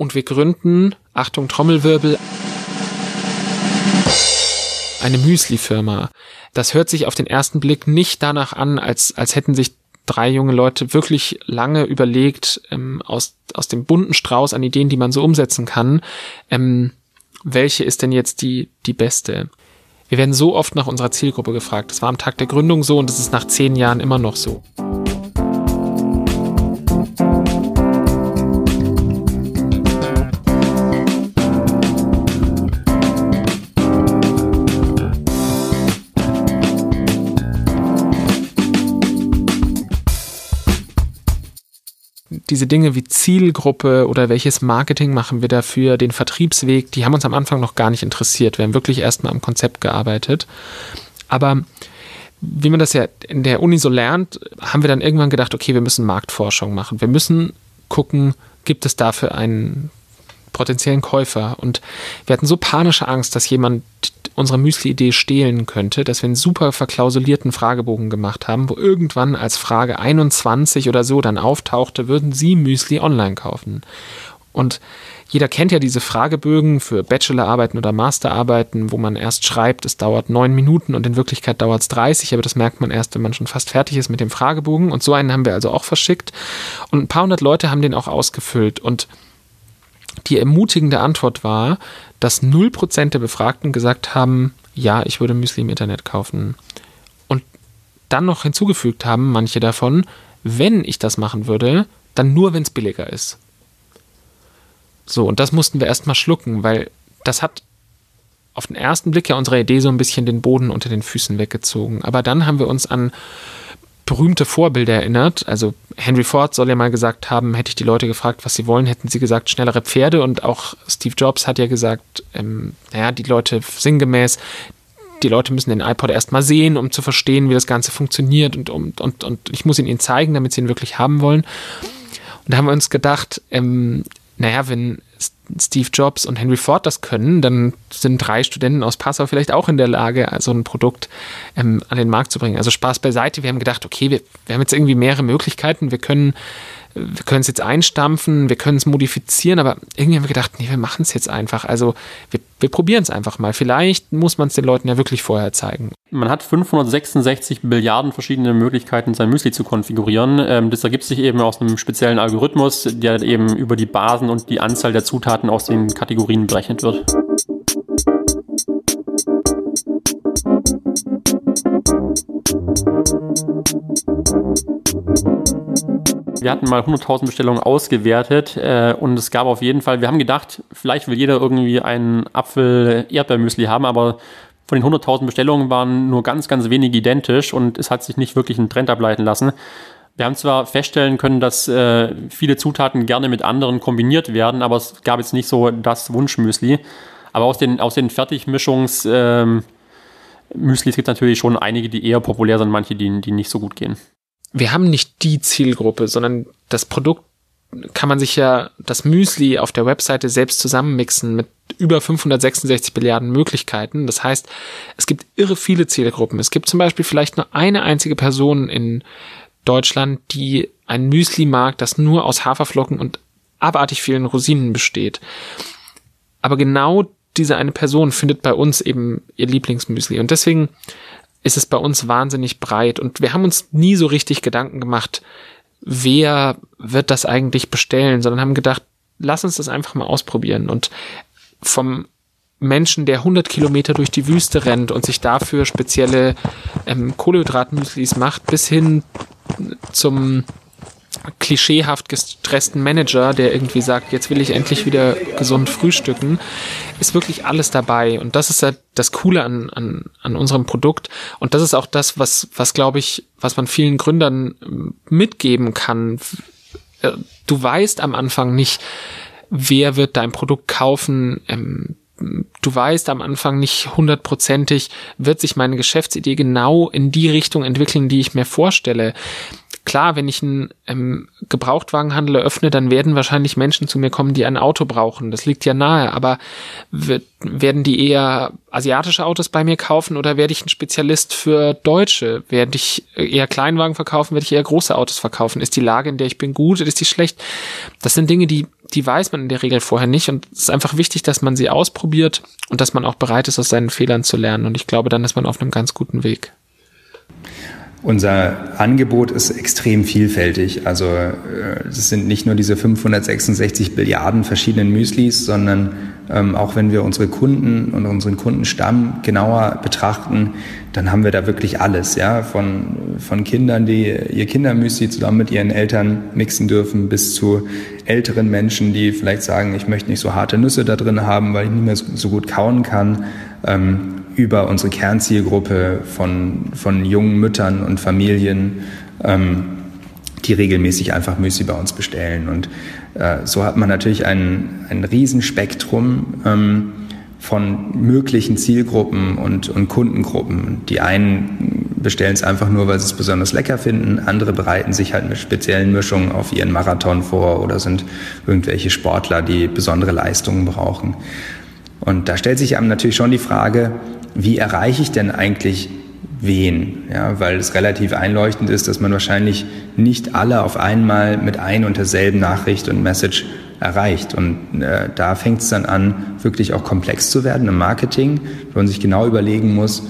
und wir gründen, Achtung Trommelwirbel, eine Müsli-Firma. Das hört sich auf den ersten Blick nicht danach an, als, als hätten sich drei junge Leute wirklich lange überlegt, ähm, aus, aus dem bunten Strauß an Ideen, die man so umsetzen kann, ähm, welche ist denn jetzt die, die beste? Wir werden so oft nach unserer Zielgruppe gefragt. Das war am Tag der Gründung so und das ist nach zehn Jahren immer noch so. Diese Dinge wie Zielgruppe oder welches Marketing machen wir dafür, den Vertriebsweg, die haben uns am Anfang noch gar nicht interessiert. Wir haben wirklich erstmal am Konzept gearbeitet. Aber wie man das ja in der Uni so lernt, haben wir dann irgendwann gedacht, okay, wir müssen Marktforschung machen. Wir müssen gucken, gibt es dafür einen potenziellen Käufer? Und wir hatten so panische Angst, dass jemand unsere Müsli-Idee stehlen könnte, dass wir einen super verklausulierten Fragebogen gemacht haben, wo irgendwann als Frage 21 oder so dann auftauchte, würden Sie Müsli online kaufen? Und jeder kennt ja diese Fragebögen für Bachelorarbeiten oder Masterarbeiten, wo man erst schreibt, es dauert neun Minuten und in Wirklichkeit dauert es 30, aber das merkt man erst, wenn man schon fast fertig ist mit dem Fragebogen. Und so einen haben wir also auch verschickt. Und ein paar hundert Leute haben den auch ausgefüllt. Und die ermutigende Antwort war, dass 0% der Befragten gesagt haben, ja, ich würde Müsli im Internet kaufen. Und dann noch hinzugefügt haben, manche davon, wenn ich das machen würde, dann nur, wenn es billiger ist. So, und das mussten wir erstmal schlucken, weil das hat auf den ersten Blick ja unserer Idee so ein bisschen den Boden unter den Füßen weggezogen. Aber dann haben wir uns an berühmte Vorbilder erinnert. Also Henry Ford soll ja mal gesagt haben, hätte ich die Leute gefragt, was sie wollen, hätten sie gesagt, schnellere Pferde. Und auch Steve Jobs hat ja gesagt, ähm, naja, die Leute sinngemäß, die Leute müssen den iPod erstmal sehen, um zu verstehen, wie das Ganze funktioniert und, und, und, und ich muss ihn ihnen zeigen, damit sie ihn wirklich haben wollen. Und da haben wir uns gedacht, ähm, naja, wenn Steve Jobs und Henry Ford das können, dann sind drei Studenten aus Passau vielleicht auch in der Lage, so ein Produkt ähm, an den Markt zu bringen. Also Spaß beiseite. Wir haben gedacht, okay, wir, wir haben jetzt irgendwie mehrere Möglichkeiten. Wir können wir können es jetzt einstampfen, wir können es modifizieren, aber irgendwie haben wir gedacht, nee, wir machen es jetzt einfach. Also wir, wir probieren es einfach mal. Vielleicht muss man es den Leuten ja wirklich vorher zeigen. Man hat 566 Milliarden verschiedene Möglichkeiten, sein Müsli zu konfigurieren. Ähm, das ergibt sich eben aus einem speziellen Algorithmus, der eben über die Basen und die Anzahl der Zutaten aus den Kategorien berechnet wird. Wir hatten mal 100.000 Bestellungen ausgewertet äh, und es gab auf jeden Fall, wir haben gedacht, vielleicht will jeder irgendwie einen Apfel-Erdbeermüsli haben, aber von den 100.000 Bestellungen waren nur ganz, ganz wenige identisch und es hat sich nicht wirklich einen Trend ableiten lassen. Wir haben zwar feststellen können, dass äh, viele Zutaten gerne mit anderen kombiniert werden, aber es gab jetzt nicht so das Wunschmüsli. Aber aus den, aus den Fertigmischungs- ähm, Müslis gibt natürlich schon einige, die eher populär sind, manche, die, die nicht so gut gehen wir haben nicht die Zielgruppe, sondern das Produkt kann man sich ja das Müsli auf der Webseite selbst zusammenmixen mit über 566 Milliarden Möglichkeiten. Das heißt, es gibt irre viele Zielgruppen. Es gibt zum Beispiel vielleicht nur eine einzige Person in Deutschland, die ein Müsli mag, das nur aus Haferflocken und abartig vielen Rosinen besteht. Aber genau diese eine Person findet bei uns eben ihr Lieblingsmüsli. Und deswegen ist es bei uns wahnsinnig breit. Und wir haben uns nie so richtig Gedanken gemacht, wer wird das eigentlich bestellen, sondern haben gedacht, lass uns das einfach mal ausprobieren. Und vom Menschen, der 100 Kilometer durch die Wüste rennt und sich dafür spezielle ähm, Kohlehydratmüslis macht, bis hin zum klischeehaft gestressten Manager, der irgendwie sagt, jetzt will ich endlich wieder gesund frühstücken, ist wirklich alles dabei. Und das ist das Coole an, an, an unserem Produkt. Und das ist auch das, was, was glaube ich, was man vielen Gründern ähm, mitgeben kann. Äh, du weißt am Anfang nicht, wer wird dein Produkt kaufen, ähm, du weißt am Anfang nicht hundertprozentig, wird sich meine Geschäftsidee genau in die Richtung entwickeln, die ich mir vorstelle klar, wenn ich einen ähm, Gebrauchtwagenhandel eröffne, dann werden wahrscheinlich Menschen zu mir kommen, die ein Auto brauchen. Das liegt ja nahe. Aber werden die eher asiatische Autos bei mir kaufen oder werde ich ein Spezialist für Deutsche? Werde ich eher Kleinwagen verkaufen? Werde ich eher große Autos verkaufen? Ist die Lage, in der ich bin, gut ist die schlecht? Das sind Dinge, die die weiß man in der Regel vorher nicht und es ist einfach wichtig, dass man sie ausprobiert und dass man auch bereit ist, aus seinen Fehlern zu lernen und ich glaube, dann ist man auf einem ganz guten Weg. Unser Angebot ist extrem vielfältig. Also äh, es sind nicht nur diese 566 Billiarden verschiedenen Müslis, sondern ähm, auch wenn wir unsere Kunden und unseren Kundenstamm genauer betrachten, dann haben wir da wirklich alles, ja, von, von Kindern, die ihr Kindermüsli zusammen mit ihren Eltern mixen dürfen, bis zu älteren Menschen, die vielleicht sagen, ich möchte nicht so harte Nüsse da drin haben, weil ich nicht mehr so, so gut kauen kann. Ähm, über unsere Kernzielgruppe von, von jungen Müttern und Familien, ähm, die regelmäßig einfach Müsli bei uns bestellen. Und äh, so hat man natürlich ein, ein Riesenspektrum ähm, von möglichen Zielgruppen und, und Kundengruppen. Die einen bestellen es einfach nur, weil sie es besonders lecker finden. Andere bereiten sich halt mit speziellen Mischungen auf ihren Marathon vor oder sind irgendwelche Sportler, die besondere Leistungen brauchen. Und da stellt sich einem natürlich schon die Frage, wie erreiche ich denn eigentlich wen? Ja, weil es relativ einleuchtend ist, dass man wahrscheinlich nicht alle auf einmal mit ein und derselben Nachricht und Message erreicht. Und äh, da fängt es dann an, wirklich auch komplex zu werden im Marketing, wo man sich genau überlegen muss,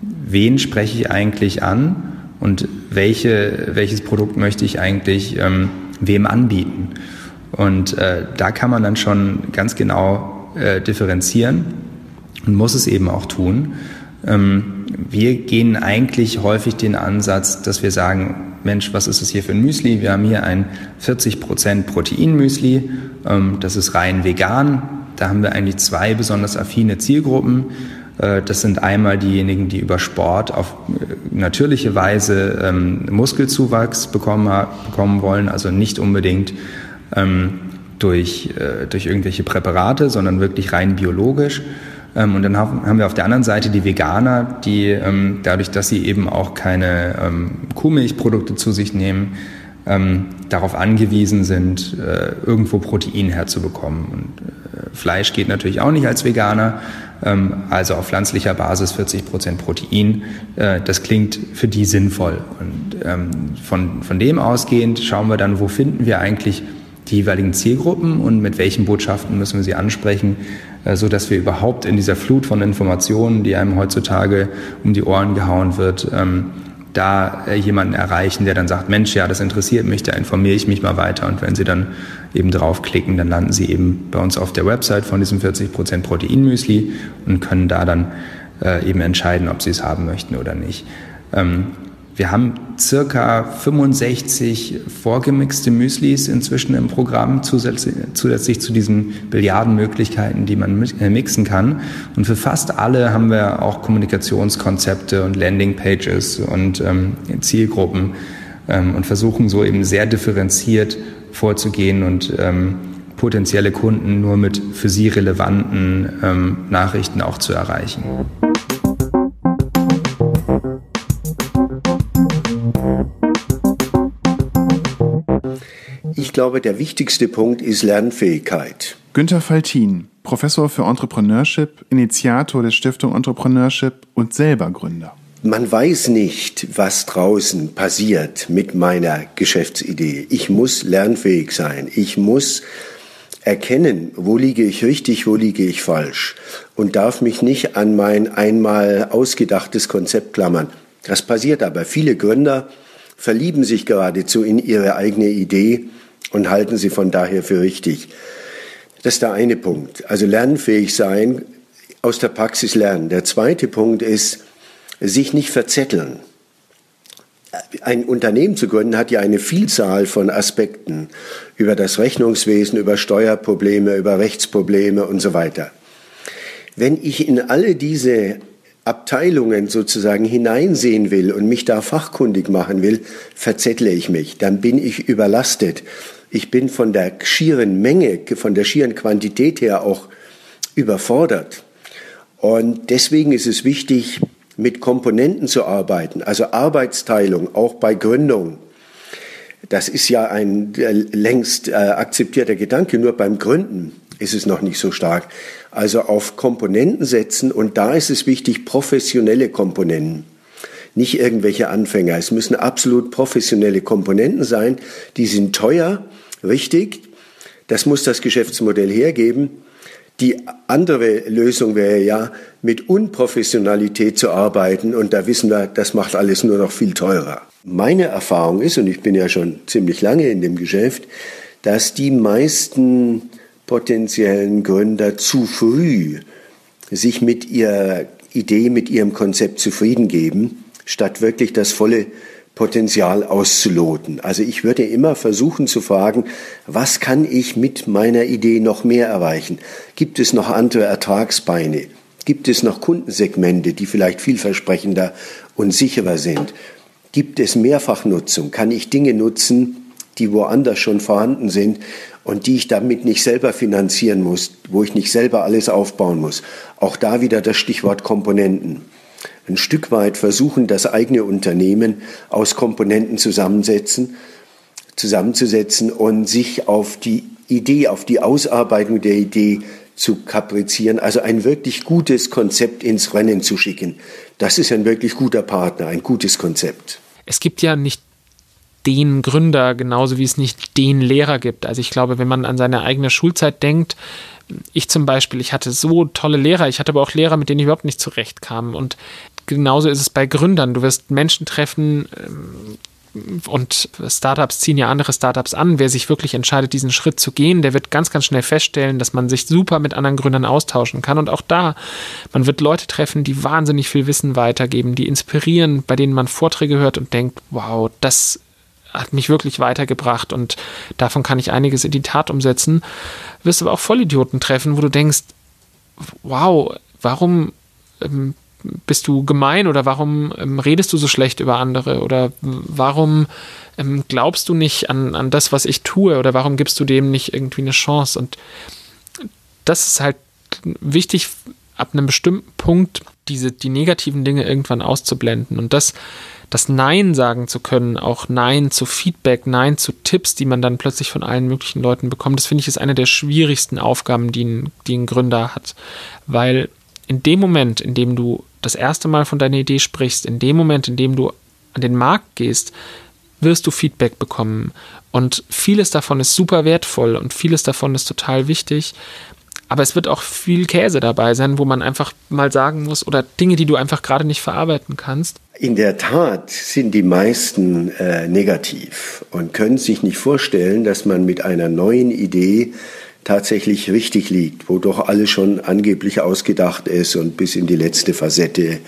wen spreche ich eigentlich an und welche, welches Produkt möchte ich eigentlich ähm, wem anbieten. Und äh, da kann man dann schon ganz genau äh, differenzieren und muss es eben auch tun. Ähm, wir gehen eigentlich häufig den Ansatz, dass wir sagen, Mensch, was ist das hier für ein Müsli? Wir haben hier ein 40% Proteinmüsli, ähm, das ist rein vegan. Da haben wir eigentlich zwei besonders affine Zielgruppen. Äh, das sind einmal diejenigen, die über Sport auf äh, natürliche Weise ähm, Muskelzuwachs bekommen, bekommen wollen, also nicht unbedingt durch, äh, durch irgendwelche Präparate, sondern wirklich rein biologisch. Ähm, und dann haben wir auf der anderen Seite die Veganer, die ähm, dadurch, dass sie eben auch keine ähm, Kuhmilchprodukte zu sich nehmen, darauf angewiesen sind, äh, irgendwo Protein herzubekommen. Und äh, Fleisch geht natürlich auch nicht als Veganer, also auf pflanzlicher Basis 40 Prozent Protein. Äh, das klingt für die sinnvoll. Und von, von dem ausgehend schauen wir dann, wo finden wir eigentlich die jeweiligen Zielgruppen und mit welchen Botschaften müssen wir sie ansprechen, so dass wir überhaupt in dieser Flut von Informationen, die einem heutzutage um die Ohren gehauen wird, ähm, da äh, jemanden erreichen, der dann sagt, Mensch, ja, das interessiert mich, da informiere ich mich mal weiter. Und wenn Sie dann eben draufklicken, dann landen Sie eben bei uns auf der Website von diesem 40% Proteinmüsli und können da dann äh, eben entscheiden, ob Sie es haben möchten oder nicht. Wir haben circa 65 vorgemixte Müslis inzwischen im Programm, zusätzlich, zusätzlich zu diesen Billiardenmöglichkeiten, die man äh, mixen kann. Und für fast alle haben wir auch Kommunikationskonzepte und Landingpages und ähm, Zielgruppen ähm, und versuchen so eben sehr differenziert vorzugehen und ähm, potenzielle Kunden nur mit für sie relevanten ähm, Nachrichten auch zu erreichen. Glaube, der wichtigste Punkt ist Lernfähigkeit. Günter Faltin, Professor für Entrepreneurship, Initiator der Stiftung Entrepreneurship und selber Gründer. Man weiß nicht, was draußen passiert mit meiner Geschäftsidee. Ich muss lernfähig sein. Ich muss erkennen, wo liege ich richtig, wo liege ich falsch und darf mich nicht an mein einmal ausgedachtes Konzept klammern. Das passiert aber. Viele Gründer verlieben sich geradezu in ihre eigene Idee und halten sie von daher für richtig. Das ist der eine Punkt. Also lernfähig sein, aus der Praxis lernen. Der zweite Punkt ist, sich nicht verzetteln. Ein Unternehmen zu gründen hat ja eine Vielzahl von Aspekten über das Rechnungswesen, über Steuerprobleme, über Rechtsprobleme und so weiter. Wenn ich in alle diese Abteilungen sozusagen hineinsehen will und mich da fachkundig machen will, verzettle ich mich. Dann bin ich überlastet. Ich bin von der schieren Menge, von der schieren Quantität her auch überfordert. Und deswegen ist es wichtig, mit Komponenten zu arbeiten, also Arbeitsteilung, auch bei Gründung. Das ist ja ein äh, längst äh, akzeptierter Gedanke, nur beim Gründen ist es noch nicht so stark. Also auf Komponenten setzen und da ist es wichtig, professionelle Komponenten nicht irgendwelche Anfänger. Es müssen absolut professionelle Komponenten sein. Die sind teuer, richtig. Das muss das Geschäftsmodell hergeben. Die andere Lösung wäre ja, mit Unprofessionalität zu arbeiten und da wissen wir, das macht alles nur noch viel teurer. Meine Erfahrung ist, und ich bin ja schon ziemlich lange in dem Geschäft, dass die meisten potenziellen Gründer zu früh sich mit ihrer Idee, mit ihrem Konzept zufrieden geben, statt wirklich das volle Potenzial auszuloten. Also ich würde immer versuchen zu fragen, was kann ich mit meiner Idee noch mehr erreichen? Gibt es noch andere Ertragsbeine? Gibt es noch Kundensegmente, die vielleicht vielversprechender und sicherer sind? Gibt es Mehrfachnutzung? Kann ich Dinge nutzen, die woanders schon vorhanden sind und die ich damit nicht selber finanzieren muss, wo ich nicht selber alles aufbauen muss? Auch da wieder das Stichwort Komponenten ein Stück weit versuchen, das eigene Unternehmen aus Komponenten zusammensetzen, zusammenzusetzen und sich auf die Idee, auf die Ausarbeitung der Idee zu kaprizieren, also ein wirklich gutes Konzept ins Rennen zu schicken. Das ist ein wirklich guter Partner, ein gutes Konzept. Es gibt ja nicht den Gründer, genauso wie es nicht den Lehrer gibt. Also ich glaube, wenn man an seine eigene Schulzeit denkt, ich zum Beispiel, ich hatte so tolle Lehrer, ich hatte aber auch Lehrer, mit denen ich überhaupt nicht zurechtkam. Und genauso ist es bei Gründern. Du wirst Menschen treffen ähm, und Startups ziehen ja andere Startups an. Wer sich wirklich entscheidet, diesen Schritt zu gehen, der wird ganz, ganz schnell feststellen, dass man sich super mit anderen Gründern austauschen kann. Und auch da, man wird Leute treffen, die wahnsinnig viel Wissen weitergeben, die inspirieren, bei denen man Vorträge hört und denkt, wow, das hat mich wirklich weitergebracht und davon kann ich einiges in die Tat umsetzen. Wirst aber auch Vollidioten treffen, wo du denkst, wow, warum ähm, bist du gemein oder warum ähm, redest du so schlecht über andere? Oder warum ähm, glaubst du nicht an, an das, was ich tue? Oder warum gibst du dem nicht irgendwie eine Chance? Und das ist halt wichtig, ab einem bestimmten Punkt diese, die negativen Dinge irgendwann auszublenden. Und das, das Nein sagen zu können, auch Nein zu Feedback, Nein zu Tipps, die man dann plötzlich von allen möglichen Leuten bekommt, das finde ich ist eine der schwierigsten Aufgaben, die ein, die ein Gründer hat, weil in dem Moment, in dem du das erste Mal von deiner Idee sprichst, in dem Moment, in dem du an den Markt gehst, wirst du Feedback bekommen. Und vieles davon ist super wertvoll und vieles davon ist total wichtig. Aber es wird auch viel Käse dabei sein, wo man einfach mal sagen muss, oder Dinge, die du einfach gerade nicht verarbeiten kannst. In der Tat sind die meisten äh, negativ und können sich nicht vorstellen, dass man mit einer neuen Idee tatsächlich richtig liegt, wo doch alles schon angeblich ausgedacht ist und bis in die letzte Facette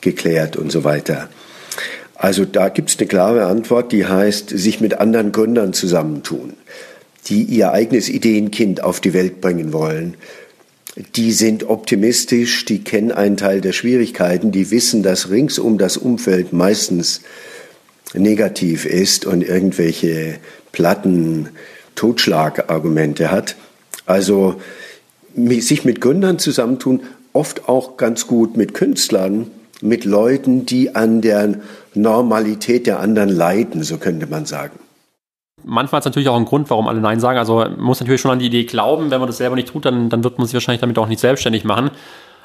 geklärt und so weiter. Also da gibt es eine klare Antwort, die heißt, sich mit anderen Gründern zusammentun, die ihr eigenes Ideenkind auf die Welt bringen wollen. Die sind optimistisch, die kennen einen Teil der Schwierigkeiten, die wissen, dass rings um das Umfeld meistens negativ ist und irgendwelche platten Totschlagargumente hat. Also sich mit Gründern zusammentun, oft auch ganz gut mit Künstlern, mit Leuten, die an der Normalität der anderen leiden, so könnte man sagen. Manchmal ist natürlich auch ein Grund, warum alle Nein sagen. Also man muss natürlich schon an die Idee glauben. Wenn man das selber nicht tut, dann, dann wird man sich wahrscheinlich damit auch nicht selbstständig machen.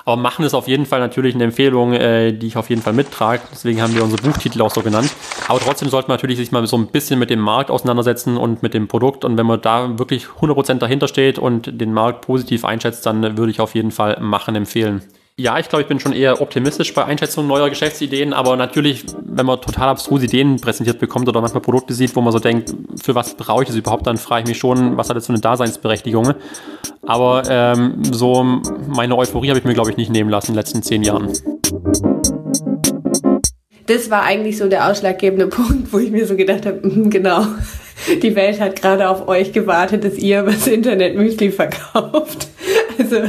Aber machen ist auf jeden Fall natürlich eine Empfehlung, äh, die ich auf jeden Fall mittrage. Deswegen haben wir unsere Buchtitel auch so genannt. Aber trotzdem sollte man natürlich sich mal so ein bisschen mit dem Markt auseinandersetzen und mit dem Produkt. Und wenn man da wirklich 100% dahinter steht und den Markt positiv einschätzt, dann würde ich auf jeden Fall machen empfehlen. Ja, ich glaube, ich bin schon eher optimistisch bei Einschätzung neuer Geschäftsideen, aber natürlich, wenn man total abstruse Ideen präsentiert bekommt oder manchmal Produkte sieht, wo man so denkt, für was brauche ich das überhaupt, dann frage ich mich schon, was hat das für eine Daseinsberechtigung. Aber ähm, so meine Euphorie habe ich mir, glaube ich, nicht nehmen lassen in den letzten zehn Jahren. Das war eigentlich so der ausschlaggebende Punkt, wo ich mir so gedacht habe, mm, genau, die Welt hat gerade auf euch gewartet, dass ihr was Internet Müsli verkauft. Also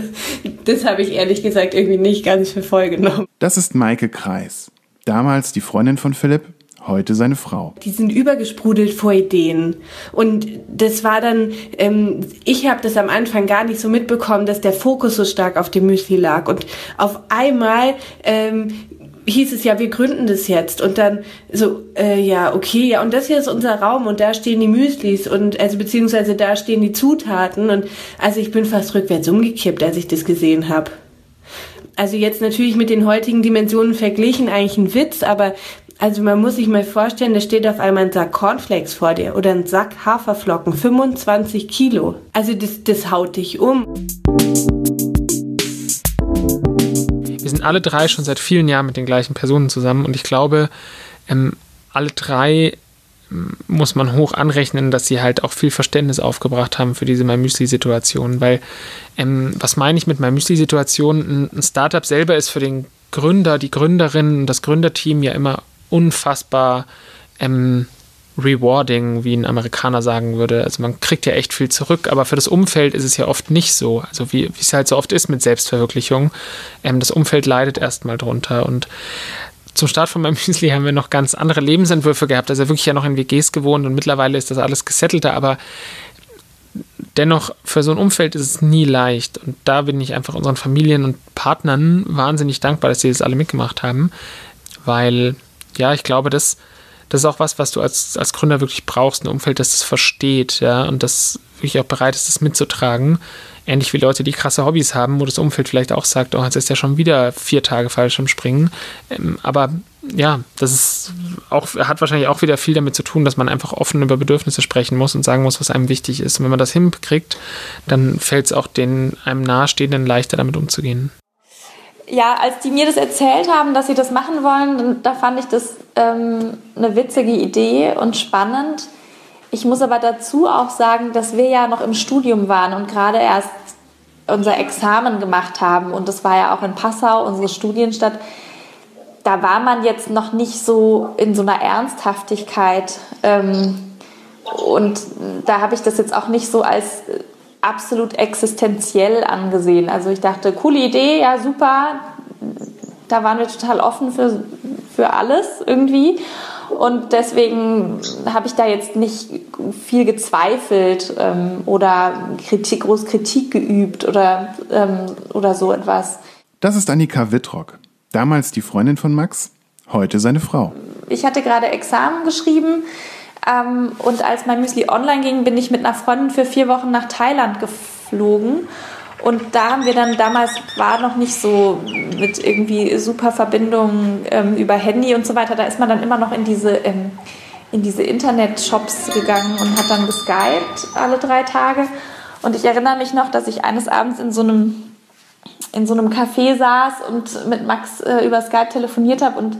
das habe ich ehrlich gesagt irgendwie nicht ganz für voll genommen. Das ist Maike Kreis. Damals die Freundin von Philipp, heute seine Frau. Die sind übergesprudelt vor Ideen. Und das war dann, ähm, ich habe das am Anfang gar nicht so mitbekommen, dass der Fokus so stark auf dem Müsli lag. Und auf einmal ähm, hieß es ja, wir gründen das jetzt und dann so, äh, ja, okay, ja, und das hier ist unser Raum und da stehen die Müslis und also beziehungsweise da stehen die Zutaten und also ich bin fast rückwärts umgekippt, als ich das gesehen habe. Also jetzt natürlich mit den heutigen Dimensionen verglichen eigentlich ein Witz, aber Also man muss sich mal vorstellen, da steht auf einmal ein Sack Cornflakes vor dir oder ein Sack Haferflocken, 25 Kilo. Also das, das haut dich um. Sind alle drei schon seit vielen Jahren mit den gleichen Personen zusammen und ich glaube, ähm, alle drei ähm, muss man hoch anrechnen, dass sie halt auch viel Verständnis aufgebracht haben für diese MyMüsli-Situation. Weil, ähm, was meine ich mit MyMüsli-Situation? Ein Startup selber ist für den Gründer, die Gründerin, das Gründerteam ja immer unfassbar ähm, rewarding, wie ein Amerikaner sagen würde. Also man kriegt ja echt viel zurück, aber für das Umfeld ist es ja oft nicht so. Also wie es halt so oft ist mit Selbstverwirklichung. Ähm, das Umfeld leidet erstmal drunter und zum Start von meinem Müsli haben wir noch ganz andere Lebensentwürfe gehabt. Also wirklich ja noch in WGs gewohnt und mittlerweile ist das alles gesettelter, aber dennoch für so ein Umfeld ist es nie leicht. Und da bin ich einfach unseren Familien und Partnern wahnsinnig dankbar, dass sie das alle mitgemacht haben, weil ja, ich glaube, das, das ist auch was, was du als, als Gründer wirklich brauchst, ein Umfeld, das das versteht, ja, und das wirklich auch bereit ist, das mitzutragen. Ähnlich wie Leute, die krasse Hobbys haben, wo das Umfeld vielleicht auch sagt, oh, jetzt ist ja schon wieder vier Tage falsch am Springen. Ähm, aber ja, das ist auch, hat wahrscheinlich auch wieder viel damit zu tun, dass man einfach offen über Bedürfnisse sprechen muss und sagen muss, was einem wichtig ist. Und wenn man das hinkriegt, dann fällt es auch den einem Nahestehenden leichter, damit umzugehen ja, als die mir das erzählt haben, dass sie das machen wollen, da fand ich das ähm, eine witzige Idee und spannend. Ich muss aber dazu auch sagen, dass wir ja noch im Studium waren und gerade erst unser Examen gemacht haben. Und das war ja auch in Passau, unsere Studienstadt. Da war man jetzt noch nicht so in so einer Ernsthaftigkeit. Ähm, und da habe ich das jetzt auch nicht so als absolut existenziell angesehen. Also ich dachte, coole Idee, ja super. Da waren wir total offen für, für alles irgendwie. Und deswegen habe ich da jetzt nicht viel gezweifelt ähm, oder Kritik, groß Kritik geübt oder, ähm, oder so etwas. Das ist Annika Wittrock, damals die Freundin von Max, heute seine Frau. Ich hatte gerade Examen geschrieben ähm, und als mein Müsli online ging, bin ich mit einer Freundin für vier Wochen nach Thailand geflogen. Und da haben wir dann damals war noch nicht so mit irgendwie super Verbindungen ähm, über Handy und so weiter. Da ist man dann immer noch in diese ähm, in diese Internet-Shops gegangen und hat dann geskypt alle drei Tage. Und ich erinnere mich noch, dass ich eines Abends in so einem in so einem Café saß und mit Max äh, über Skype telefoniert habe und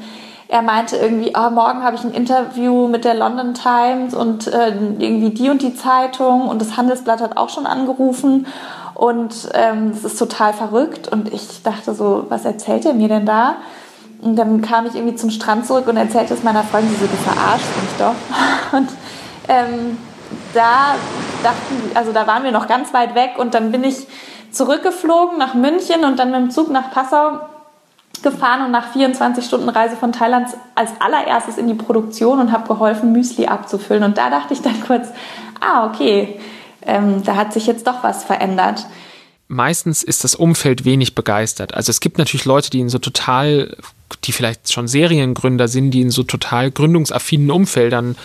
er meinte irgendwie, oh, morgen habe ich ein Interview mit der London Times und äh, irgendwie die und die Zeitung und das Handelsblatt hat auch schon angerufen und ähm, es ist total verrückt und ich dachte so, was erzählt er mir denn da? Und dann kam ich irgendwie zum Strand zurück und erzählte es meiner Freundin, so, du verarschst mich doch. Und ähm, da dachten, also da waren wir noch ganz weit weg und dann bin ich zurückgeflogen nach München und dann mit dem Zug nach Passau gefahren und nach 24 Stunden Reise von Thailand als allererstes in die Produktion und habe geholfen, Müsli abzufüllen. Und da dachte ich dann kurz, ah, okay, ähm, da hat sich jetzt doch was verändert. Meistens ist das Umfeld wenig begeistert. Also es gibt natürlich Leute, die in so total, die vielleicht schon Seriengründer sind, die in so total gründungsaffinen Umfeldern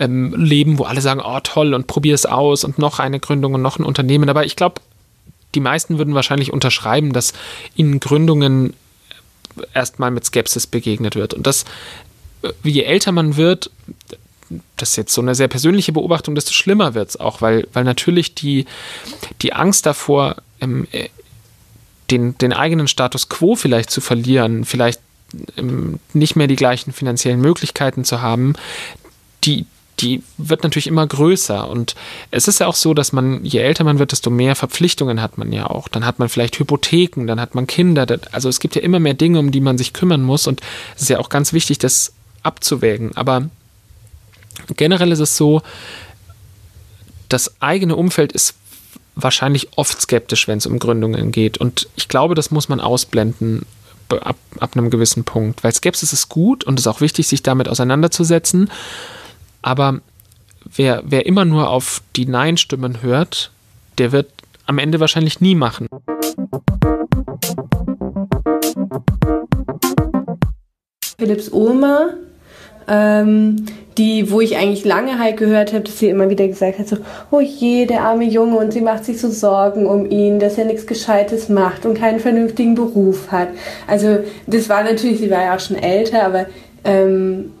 ähm, leben, wo alle sagen, oh toll und probier es aus und noch eine Gründung und noch ein Unternehmen. Aber ich glaube, die meisten würden wahrscheinlich unterschreiben, dass ihnen Gründungen erstmal mit Skepsis begegnet wird. Und das, je älter man wird, das ist jetzt so eine sehr persönliche Beobachtung, desto schlimmer wird es auch, weil, weil natürlich die, die Angst davor, ähm, äh, den, den eigenen Status quo vielleicht zu verlieren, vielleicht ähm, nicht mehr die gleichen finanziellen Möglichkeiten zu haben, die, die wird natürlich immer größer. Und es ist ja auch so, dass man, je älter man wird, desto mehr Verpflichtungen hat man ja auch. Dann hat man vielleicht Hypotheken, dann hat man Kinder. Also es gibt ja immer mehr Dinge, um die man sich kümmern muss. Und es ist ja auch ganz wichtig, das abzuwägen. Aber generell ist es so, das eigene Umfeld ist wahrscheinlich oft skeptisch, wenn es um Gründungen geht. Und ich glaube, das muss man ausblenden ab, ab einem gewissen Punkt. Weil Skepsis ist gut und es ist auch wichtig, sich damit auseinanderzusetzen. Aber wer, wer immer nur auf die Nein-Stimmen hört, der wird am Ende wahrscheinlich nie machen. Philipps Oma, ähm, die, wo ich eigentlich lange halt gehört habe, dass sie immer wieder gesagt hat, so, oh je, der arme Junge und sie macht sich so Sorgen um ihn, dass er nichts Gescheites macht und keinen vernünftigen Beruf hat. Also das war natürlich, sie war ja auch schon älter, aber ähm,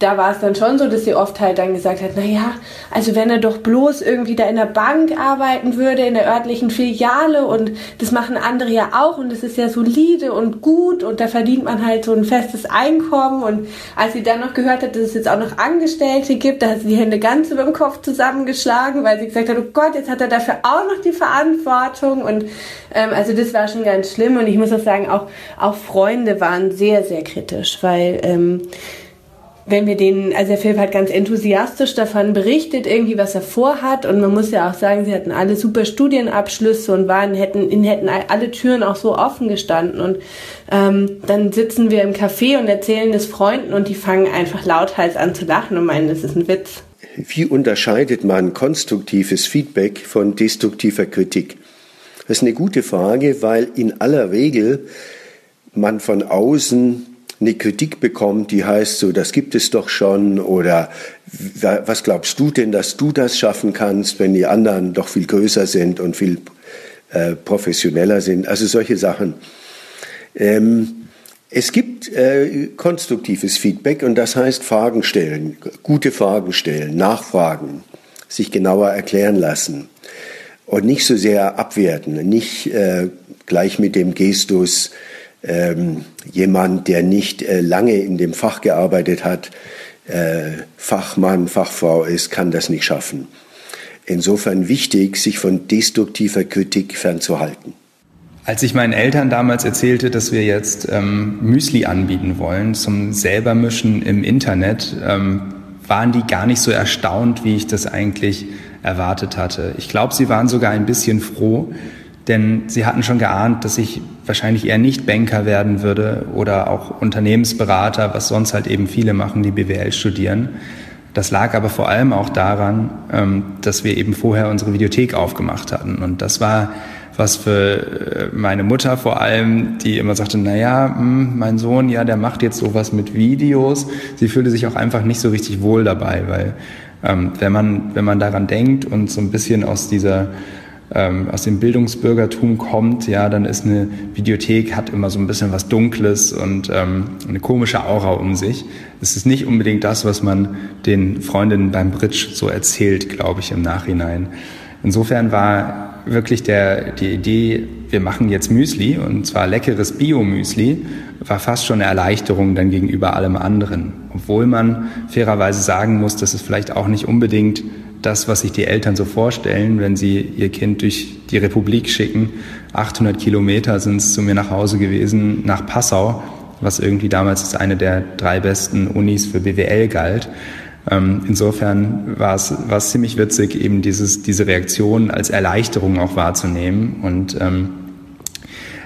da war es dann schon so, dass sie oft halt dann gesagt hat, na ja, also wenn er doch bloß irgendwie da in der Bank arbeiten würde, in der örtlichen Filiale und das machen andere ja auch und das ist ja solide und gut und da verdient man halt so ein festes Einkommen. Und als sie dann noch gehört hat, dass es jetzt auch noch Angestellte gibt, da hat sie die Hände ganz über dem Kopf zusammengeschlagen, weil sie gesagt hat, oh Gott, jetzt hat er dafür auch noch die Verantwortung. Und ähm, also das war schon ganz schlimm und ich muss auch sagen, auch, auch Freunde waren sehr, sehr kritisch, weil ähm, wenn wir den, also der Film hat ganz enthusiastisch davon berichtet, irgendwie was er vorhat und man muss ja auch sagen, sie hatten alle super Studienabschlüsse und waren, hätten, ihnen hätten alle Türen auch so offen gestanden und ähm, dann sitzen wir im Café und erzählen das Freunden und die fangen einfach lauthals an zu lachen und meinen, das ist ein Witz. Wie unterscheidet man konstruktives Feedback von destruktiver Kritik? Das ist eine gute Frage, weil in aller Regel man von außen eine Kritik bekommt, die heißt so, das gibt es doch schon oder was glaubst du denn, dass du das schaffen kannst, wenn die anderen doch viel größer sind und viel äh, professioneller sind. Also solche Sachen. Ähm, es gibt äh, konstruktives Feedback und das heißt Fragen stellen, gute Fragen stellen, nachfragen, sich genauer erklären lassen und nicht so sehr abwerten, nicht äh, gleich mit dem Gestus ähm, jemand, der nicht äh, lange in dem Fach gearbeitet hat, äh, Fachmann, Fachfrau ist, kann das nicht schaffen. Insofern wichtig, sich von destruktiver Kritik fernzuhalten. Als ich meinen Eltern damals erzählte, dass wir jetzt ähm, Müsli anbieten wollen zum selbermischen im Internet, ähm, waren die gar nicht so erstaunt, wie ich das eigentlich erwartet hatte. Ich glaube, sie waren sogar ein bisschen froh, denn sie hatten schon geahnt, dass ich wahrscheinlich eher nicht Banker werden würde oder auch Unternehmensberater, was sonst halt eben viele machen, die BWL studieren. Das lag aber vor allem auch daran, ähm, dass wir eben vorher unsere Videothek aufgemacht hatten. Und das war was für äh, meine Mutter vor allem, die immer sagte, naja, hm, mein Sohn, ja, der macht jetzt sowas mit Videos. Sie fühlte sich auch einfach nicht so richtig wohl dabei, weil ähm, wenn, man, wenn man daran denkt und so ein bisschen aus dieser ähm, aus dem Bildungsbürgertum kommt, ja, dann ist eine Videothek, hat immer so ein bisschen was Dunkles und ähm, eine komische Aura um sich. Es ist nicht unbedingt das, was man den Freundinnen beim Bridge so erzählt, glaube ich, im Nachhinein. Insofern war wirklich der, die Idee, wir machen jetzt Müsli und zwar leckeres Bio-Müsli, war fast schon eine Erleichterung dann gegenüber allem anderen. Obwohl man fairerweise sagen muss, dass es vielleicht auch nicht unbedingt das, was sich die Eltern so vorstellen, wenn sie ihr Kind durch die Republik schicken. 800 Kilometer sind es zu mir nach Hause gewesen, nach Passau, was irgendwie damals als eine der drei besten Unis für BWL galt. Ähm, insofern war es, war es ziemlich witzig, eben dieses, diese Reaktion als Erleichterung auch wahrzunehmen. Und ähm,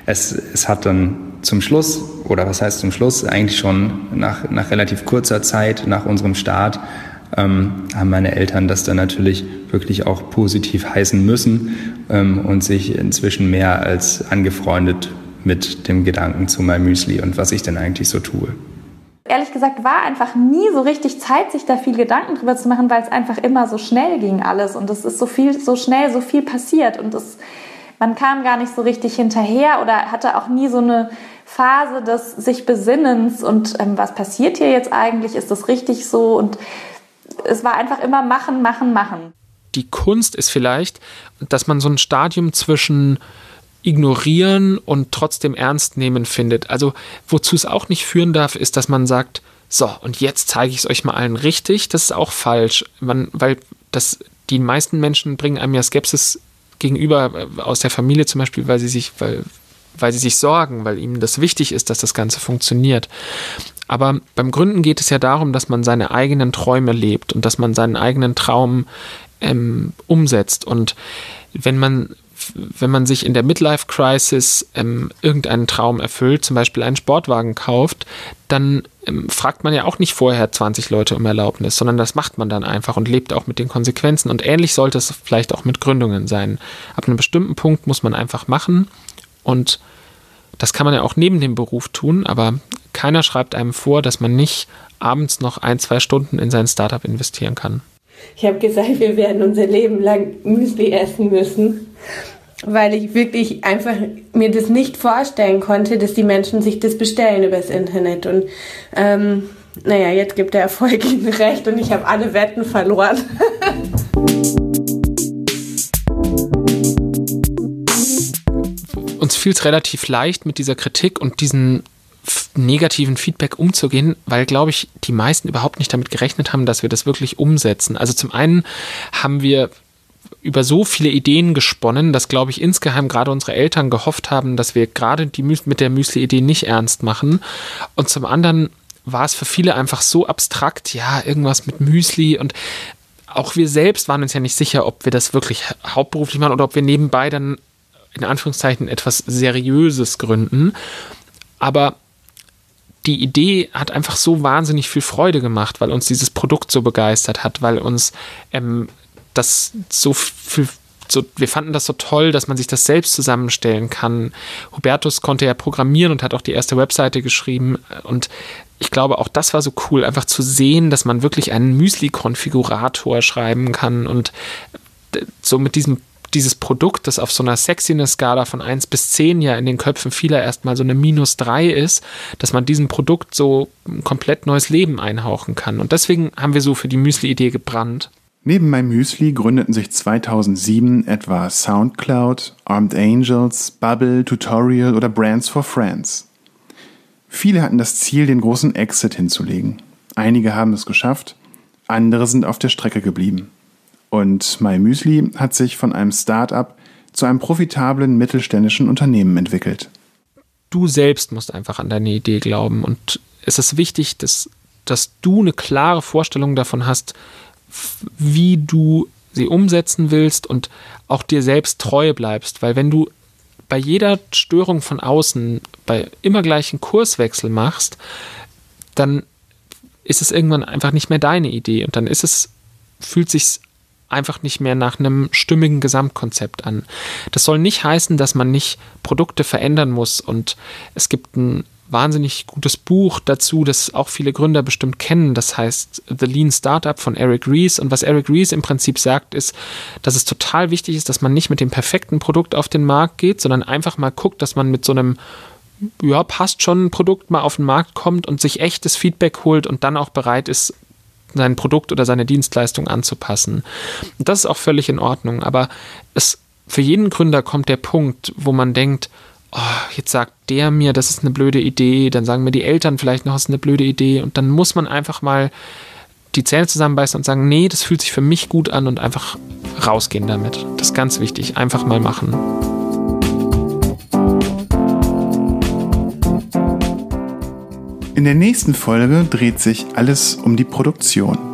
es, es hat dann zum Schluss, oder was heißt zum Schluss, eigentlich schon nach, nach relativ kurzer Zeit nach unserem Start, ähm, haben meine Eltern das dann natürlich wirklich auch positiv heißen müssen ähm, und sich inzwischen mehr als angefreundet mit dem Gedanken zu meinem Müsli und was ich denn eigentlich so tue. Ehrlich gesagt war einfach nie so richtig Zeit, sich da viel Gedanken drüber zu machen, weil es einfach immer so schnell ging alles und es ist so viel, so schnell, so viel passiert und das, man kam gar nicht so richtig hinterher oder hatte auch nie so eine Phase des sich Besinnens und ähm, was passiert hier jetzt eigentlich? Ist das richtig so? Und es war einfach immer machen, machen, machen. Die Kunst ist vielleicht, dass man so ein Stadium zwischen ignorieren und trotzdem ernst nehmen findet. Also wozu es auch nicht führen darf, ist, dass man sagt, so, und jetzt zeige ich es euch mal allen richtig. Das ist auch falsch, man, weil das, die meisten Menschen bringen einem ja Skepsis gegenüber äh, aus der Familie zum Beispiel, weil sie sich, weil, weil sie sich sorgen, weil ihnen das wichtig ist, dass das Ganze funktioniert. Aber beim Gründen geht es ja darum, dass man seine eigenen Träume lebt und dass man seinen eigenen Traum ähm, umsetzt. Und wenn man, wenn man sich in der Midlife Crisis ähm, irgendeinen Traum erfüllt, zum Beispiel einen Sportwagen kauft, dann ähm, fragt man ja auch nicht vorher 20 Leute um Erlaubnis, sondern das macht man dann einfach und lebt auch mit den Konsequenzen. Und ähnlich sollte es vielleicht auch mit Gründungen sein. Ab einem bestimmten Punkt muss man einfach machen und das kann man ja auch neben dem Beruf tun, aber keiner schreibt einem vor, dass man nicht abends noch ein, zwei Stunden in sein Startup investieren kann. Ich habe gesagt, wir werden unser Leben lang Müsli essen müssen, weil ich wirklich einfach mir das nicht vorstellen konnte, dass die Menschen sich das bestellen übers Internet. Und ähm, naja, jetzt gibt der Erfolg ihnen recht und ich habe alle Wetten verloren. Uns fiel es relativ leicht, mit dieser Kritik und diesen negativen Feedback umzugehen, weil, glaube ich, die meisten überhaupt nicht damit gerechnet haben, dass wir das wirklich umsetzen. Also zum einen haben wir über so viele Ideen gesponnen, dass, glaube ich, insgeheim gerade unsere Eltern gehofft haben, dass wir gerade die mit der Müsli-Idee nicht ernst machen. Und zum anderen war es für viele einfach so abstrakt, ja, irgendwas mit Müsli und auch wir selbst waren uns ja nicht sicher, ob wir das wirklich hauptberuflich machen oder ob wir nebenbei dann in Anführungszeichen etwas Seriöses gründen. Aber die Idee hat einfach so wahnsinnig viel Freude gemacht, weil uns dieses Produkt so begeistert hat, weil uns ähm, das so viel so, wir fanden das so toll, dass man sich das selbst zusammenstellen kann. Hubertus konnte ja programmieren und hat auch die erste Webseite geschrieben. Und ich glaube, auch das war so cool, einfach zu sehen, dass man wirklich einen Müsli-Konfigurator schreiben kann und so mit diesem dieses Produkt, das auf so einer Sexiness-Skala von 1 bis 10 ja in den Köpfen vieler erstmal so eine minus 3 ist, dass man diesem Produkt so ein komplett neues Leben einhauchen kann. Und deswegen haben wir so für die Müsli-Idee gebrannt. Neben My Müsli gründeten sich 2007 etwa SoundCloud, Armed Angels, Bubble, Tutorial oder Brands for Friends. Viele hatten das Ziel, den großen Exit hinzulegen. Einige haben es geschafft, andere sind auf der Strecke geblieben. Und MyMüsli hat sich von einem Start-up zu einem profitablen mittelständischen Unternehmen entwickelt. Du selbst musst einfach an deine Idee glauben. Und es ist wichtig, dass, dass du eine klare Vorstellung davon hast, wie du sie umsetzen willst und auch dir selbst treu bleibst, weil wenn du bei jeder Störung von außen, bei immer gleichen Kurswechsel machst, dann ist es irgendwann einfach nicht mehr deine Idee. Und dann ist es, fühlt sich einfach nicht mehr nach einem stimmigen Gesamtkonzept an. Das soll nicht heißen, dass man nicht Produkte verändern muss und es gibt ein wahnsinnig gutes Buch dazu, das auch viele Gründer bestimmt kennen. Das heißt The Lean Startup von Eric Ries. Und was Eric Ries im Prinzip sagt, ist, dass es total wichtig ist, dass man nicht mit dem perfekten Produkt auf den Markt geht, sondern einfach mal guckt, dass man mit so einem ja, passt schon ein Produkt mal auf den Markt kommt und sich echtes Feedback holt und dann auch bereit ist, sein Produkt oder seine Dienstleistung anzupassen. Und das ist auch völlig in Ordnung, aber es, für jeden Gründer kommt der Punkt, wo man denkt, oh, jetzt sagt der mir, das ist eine blöde Idee, dann sagen mir die Eltern vielleicht noch, das ist eine blöde Idee und dann muss man einfach mal die Zähne zusammenbeißen und sagen, nee, das fühlt sich für mich gut an und einfach rausgehen damit. Das ist ganz wichtig, einfach mal machen. In der nächsten Folge dreht sich alles um die Produktion.